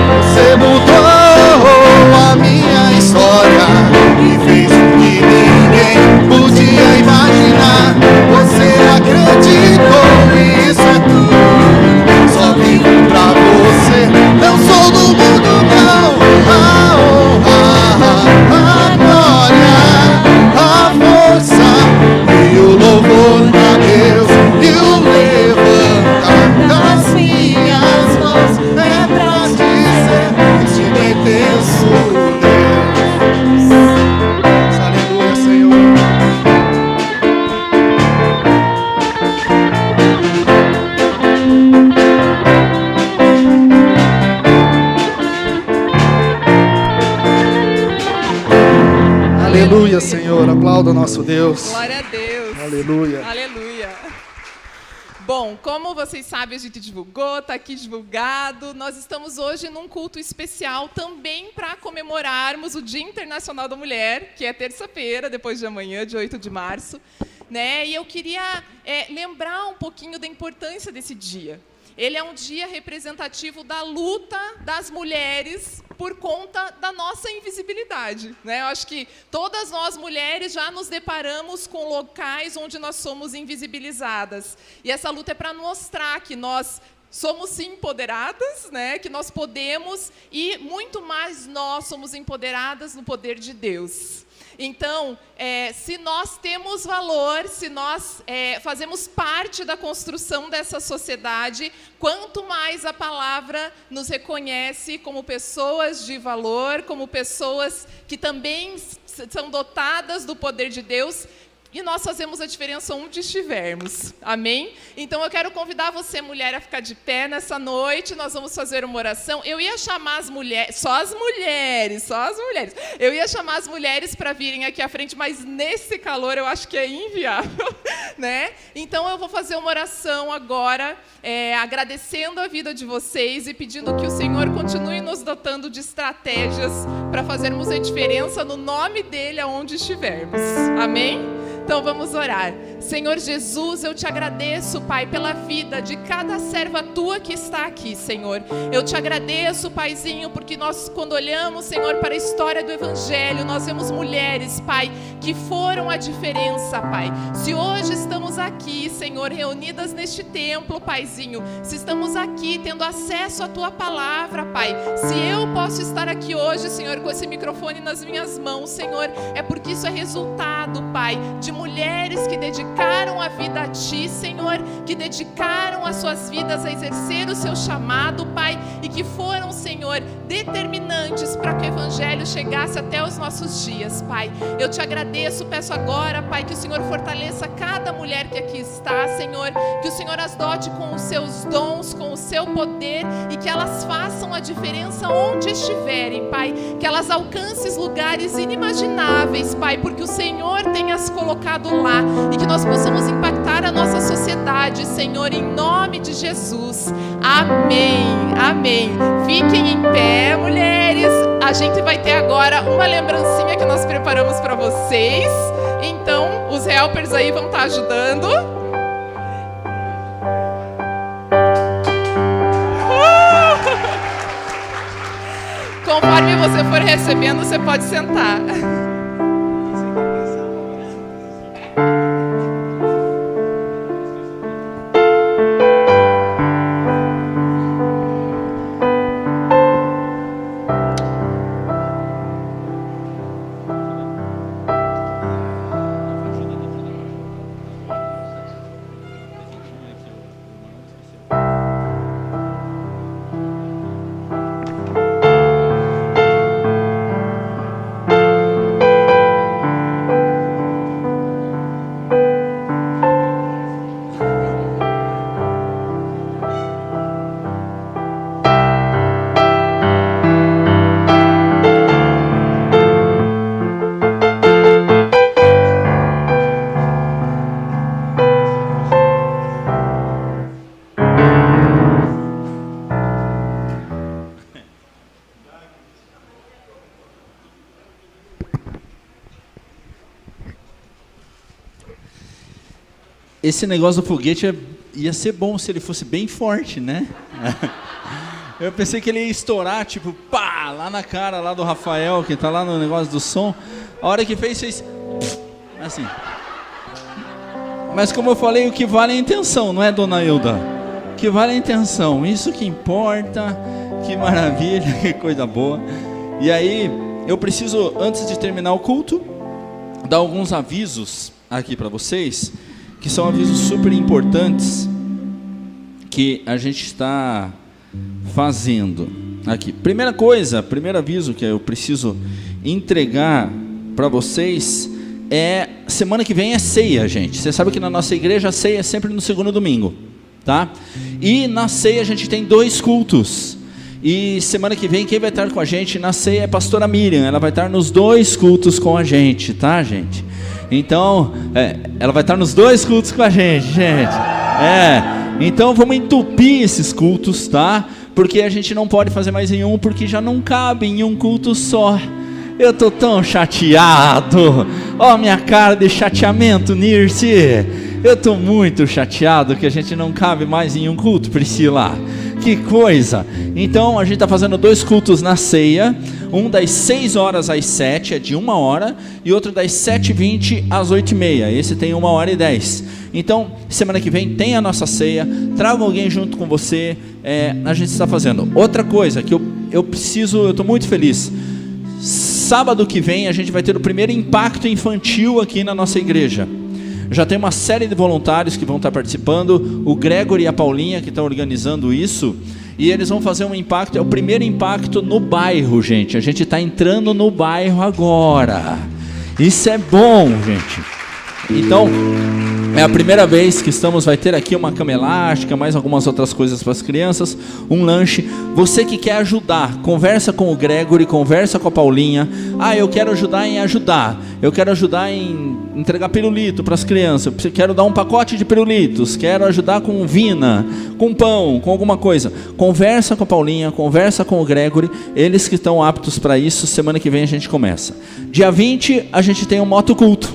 Como vocês sabem, a gente divulgou, está aqui divulgado. Nós estamos hoje num culto especial também para comemorarmos o Dia Internacional da Mulher, que é terça-feira, depois de amanhã, de 8 de março. Né? E eu queria é, lembrar um pouquinho da importância desse dia. Ele é um dia representativo da luta das mulheres por conta da nossa invisibilidade. Né? Eu acho que todas nós mulheres já nos deparamos com locais onde nós somos invisibilizadas. E essa luta é para mostrar que nós somos sim empoderadas, né? que nós podemos, e muito mais nós somos empoderadas no poder de Deus. Então, é, se nós temos valor, se nós é, fazemos parte da construção dessa sociedade, quanto mais a palavra nos reconhece como pessoas de valor, como pessoas que também são dotadas do poder de Deus, e nós fazemos a diferença onde estivermos. Amém? Então eu quero convidar você, mulher, a ficar de pé nessa noite. Nós vamos fazer uma oração. Eu ia chamar as mulheres, só as mulheres, só as mulheres. Eu ia chamar as mulheres para virem aqui à frente, mas nesse calor eu acho que é inviável, né? Então eu vou fazer uma oração agora, é, agradecendo a vida de vocês e pedindo que o Senhor continue nos dotando de estratégias para fazermos a diferença no nome dele aonde estivermos. Amém? Então vamos orar. Senhor Jesus, eu te agradeço, Pai, pela vida de cada serva tua que está aqui, Senhor. Eu te agradeço, Paizinho, porque nós, quando olhamos, Senhor, para a história do Evangelho, nós vemos mulheres, Pai, que foram a diferença, Pai. Se hoje estamos aqui, Senhor, reunidas neste templo, Paizinho, se estamos aqui tendo acesso à tua palavra, Pai, se eu posso estar aqui hoje, Senhor, com esse microfone nas minhas mãos, Senhor, é porque isso é resultado, Pai, de mulheres que dedicaram a vida a Ti, Senhor, que dedicaram as suas vidas a exercer o seu chamado, Pai, e que foram, Senhor, determinantes para que o Evangelho chegasse até os nossos dias, Pai. Eu te agradeço, peço agora, Pai, que o Senhor fortaleça cada mulher que aqui está, Senhor, que o Senhor as dote com os seus dons, com o seu poder e que elas façam a diferença onde estiverem, Pai, que elas alcancem lugares inimagináveis, Pai, porque o Senhor tem as colocado lá e que nós possamos impactar a nossa sociedade, Senhor, em nome de Jesus. Amém. Amém. Fiquem em pé, mulheres. A gente vai ter agora uma lembrancinha que nós preparamos para vocês. Então, os helpers aí vão estar ajudando. Conforme você for recebendo, você pode sentar. esse negócio do foguete é, ia ser bom se ele fosse bem forte, né? Eu pensei que ele ia estourar, tipo, pá, lá na cara lá do Rafael, que tá lá no negócio do som. A hora que fez, fez assim. Mas como eu falei, o que vale é a intenção, não é, dona Hilda? O que vale é a intenção. Isso que importa. Que maravilha, que coisa boa. E aí, eu preciso, antes de terminar o culto, dar alguns avisos aqui para vocês, que são avisos super importantes que a gente está fazendo aqui. Primeira coisa, primeiro aviso que eu preciso entregar para vocês é semana que vem é ceia, gente. Você sabe que na nossa igreja a ceia é sempre no segundo domingo, tá? E na ceia a gente tem dois cultos. E semana que vem quem vai estar com a gente na ceia é a pastora Miriam. Ela vai estar nos dois cultos com a gente, tá, gente? Então, é, ela vai estar nos dois cultos com a gente, gente. É. Então vamos entupir esses cultos, tá? porque a gente não pode fazer mais em um, porque já não cabe em um culto só. Eu tô tão chateado. Ó, oh, minha cara de chateamento, Nirce. Eu tô muito chateado que a gente não cabe mais em um culto, Priscila. Que coisa! Então a gente está fazendo dois cultos na ceia, um das 6 horas às 7, é de uma hora, e outro das 7h20 às 8h30. Esse tem uma hora e 10. Então, semana que vem tem a nossa ceia, traga alguém junto com você, é, a gente está fazendo. Outra coisa que eu, eu preciso, eu estou muito feliz. Sábado que vem a gente vai ter o primeiro impacto infantil aqui na nossa igreja. Já tem uma série de voluntários que vão estar participando, o Gregory e a Paulinha que estão organizando isso, e eles vão fazer um impacto, é o primeiro impacto no bairro, gente. A gente está entrando no bairro agora. Isso é bom, gente. Então, é a primeira vez que estamos, vai ter aqui uma cama elástica, mais algumas outras coisas para as crianças, um lanche. Você que quer ajudar, conversa com o Gregory, conversa com a Paulinha. Ah, eu quero ajudar em ajudar. Eu quero ajudar em entregar pirulito para as crianças. Eu quero dar um pacote de pirulitos. Quero ajudar com vina, com pão, com alguma coisa. Conversa com a Paulinha, conversa com o Gregory. Eles que estão aptos para isso. Semana que vem a gente começa. Dia 20 a gente tem um moto culto,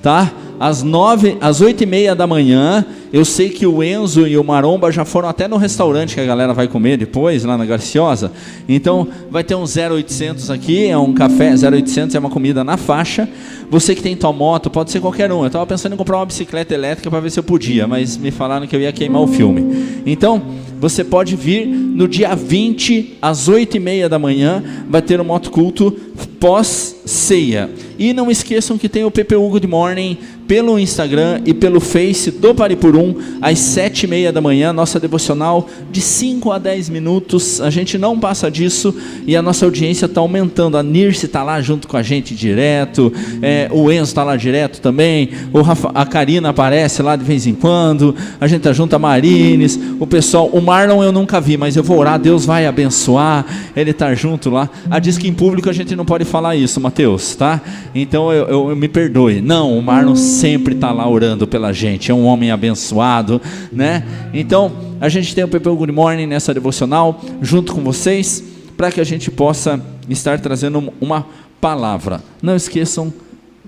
tá? Às nove, às oito e meia da manhã. Eu sei que o Enzo e o Maromba já foram até no restaurante que a galera vai comer depois, lá na Garciosa. Então, vai ter um 0800 aqui, é um café, 0800 é uma comida na faixa. Você que tem tua moto, pode ser qualquer um. Eu estava pensando em comprar uma bicicleta elétrica para ver se eu podia, mas me falaram que eu ia queimar o filme. Então, você pode vir no dia 20, às 8 e meia da manhã, vai ter um motoculto pós-ceia. E não esqueçam que tem o PPU Good Morning pelo Instagram e pelo Face do Paripurum, às sete e meia da manhã, nossa devocional de 5 a 10 minutos, a gente não passa disso e a nossa audiência está aumentando, a Nirce está lá junto com a gente direto, é, o Enzo está lá direto também, Rafa, a Karina aparece lá de vez em quando, a gente está junto a Marines, o pessoal, o Marlon eu nunca vi, mas eu vou orar, Deus vai abençoar, ele está junto lá, a diz que em público a gente não pode falar isso, Mateus, tá? Então eu, eu, eu me perdoe, não, o Marlon sempre está lá orando pela gente, é um homem abençoado, né? Então, a gente tem o Pepe Good Morning nessa devocional, junto com vocês, para que a gente possa estar trazendo uma palavra. Não esqueçam,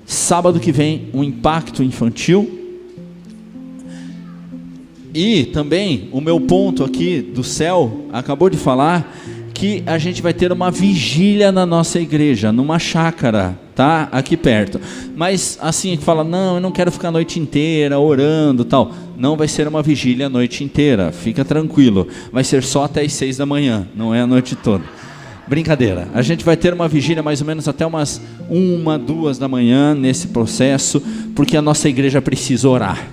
sábado que vem, um impacto infantil. E também, o meu ponto aqui do céu, acabou de falar que a gente vai ter uma vigília na nossa igreja, numa chácara tá? Aqui perto. Mas assim, fala, não, eu não quero ficar a noite inteira orando tal. Não vai ser uma vigília a noite inteira, fica tranquilo. Vai ser só até as seis da manhã, não é a noite toda. Brincadeira. A gente vai ter uma vigília mais ou menos até umas uma, duas da manhã nesse processo, porque a nossa igreja precisa orar.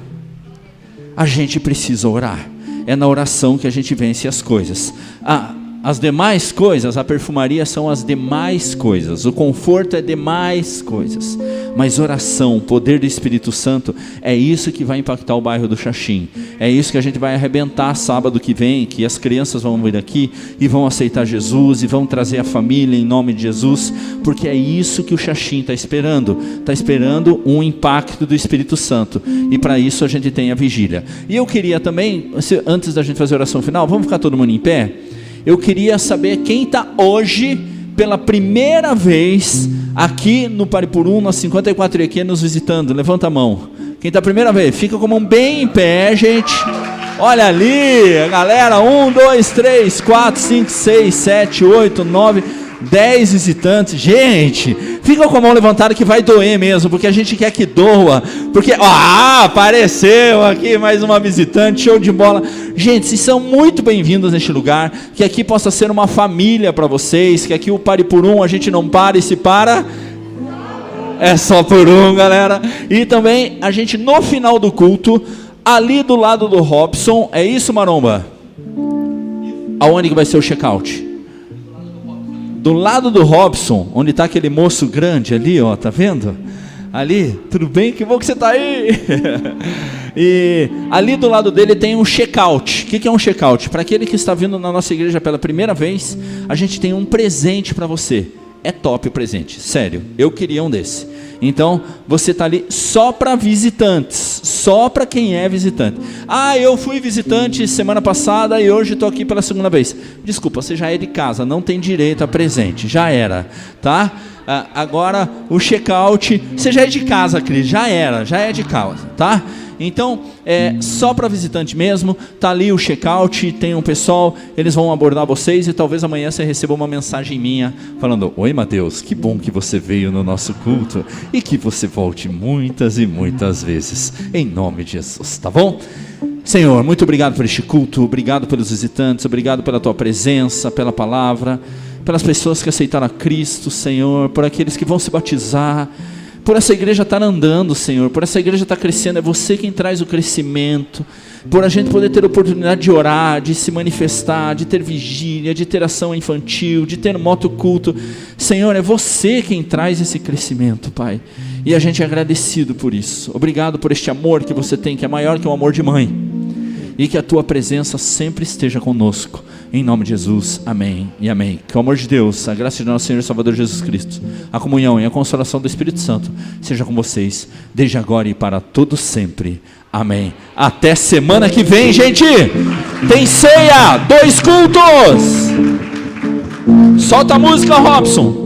A gente precisa orar. É na oração que a gente vence as coisas. Ah, as demais coisas, a perfumaria são as demais coisas, o conforto é demais coisas. Mas oração, poder do Espírito Santo, é isso que vai impactar o bairro do Xaxim. É isso que a gente vai arrebentar sábado que vem, que as crianças vão vir aqui e vão aceitar Jesus e vão trazer a família em nome de Jesus, porque é isso que o Xaxim está esperando. Está esperando um impacto do Espírito Santo. E para isso a gente tem a vigília. E eu queria também, antes da gente fazer a oração final, vamos ficar todo mundo em pé? Eu queria saber quem está hoje, pela primeira vez, aqui no Paripurum, na 54 aqui nos visitando. Levanta a mão. Quem tá a primeira vez, fica com a mão bem em pé, gente. Olha ali, galera. Um, dois, três, quatro, cinco, seis, sete, oito, nove. 10 visitantes. Gente, fica com a mão levantada que vai doer mesmo, porque a gente quer que doa. Porque, ah, apareceu aqui mais uma visitante, show de bola. Gente, vocês são muito bem-vindos neste lugar. Que aqui possa ser uma família para vocês. Que aqui o Pare por Um, a gente não para e se para. É só por um, galera. E também a gente no final do culto, ali do lado do Robson, é isso, Maromba? Aonde que vai ser o check-out? do lado do Robson, onde está aquele moço grande ali, ó, tá vendo? Ali, tudo bem? Que bom que você está aí. e ali do lado dele tem um check-out. O que, é um check-out? Para aquele que está vindo na nossa igreja pela primeira vez, a gente tem um presente para você. É top o presente, sério. Eu queria um desse. Então, você está ali só para visitantes, só para quem é visitante. Ah, eu fui visitante semana passada e hoje estou aqui pela segunda vez. Desculpa, você já é de casa, não tem direito a presente, já era, tá? Ah, agora o check-out, você já é de casa, Cris, já era, já é de casa, tá? Então, é só para visitante mesmo, tá ali o check-out, tem um pessoal, eles vão abordar vocês e talvez amanhã você receba uma mensagem minha falando: "Oi, Mateus, que bom que você veio no nosso culto e que você volte muitas e muitas vezes em nome de Jesus", tá bom? Senhor, muito obrigado por este culto, obrigado pelos visitantes, obrigado pela tua presença, pela palavra, pelas pessoas que aceitaram a Cristo, Senhor, por aqueles que vão se batizar, por essa igreja estar andando, Senhor, por essa igreja estar crescendo, é você quem traz o crescimento, por a gente poder ter a oportunidade de orar, de se manifestar, de ter vigília, de ter ação infantil, de ter moto culto. Senhor, é você quem traz esse crescimento, Pai. E a gente é agradecido por isso. Obrigado por este amor que você tem, que é maior que o amor de mãe. E que a tua presença sempre esteja conosco. Em nome de Jesus, amém e amém. Que o amor de Deus, a graça de nosso Senhor e Salvador Jesus Cristo, a comunhão e a consolação do Espírito Santo seja com vocês, desde agora e para todo sempre. Amém. Até semana que vem, gente. Tem ceia, dois cultos. Solta a música, Robson.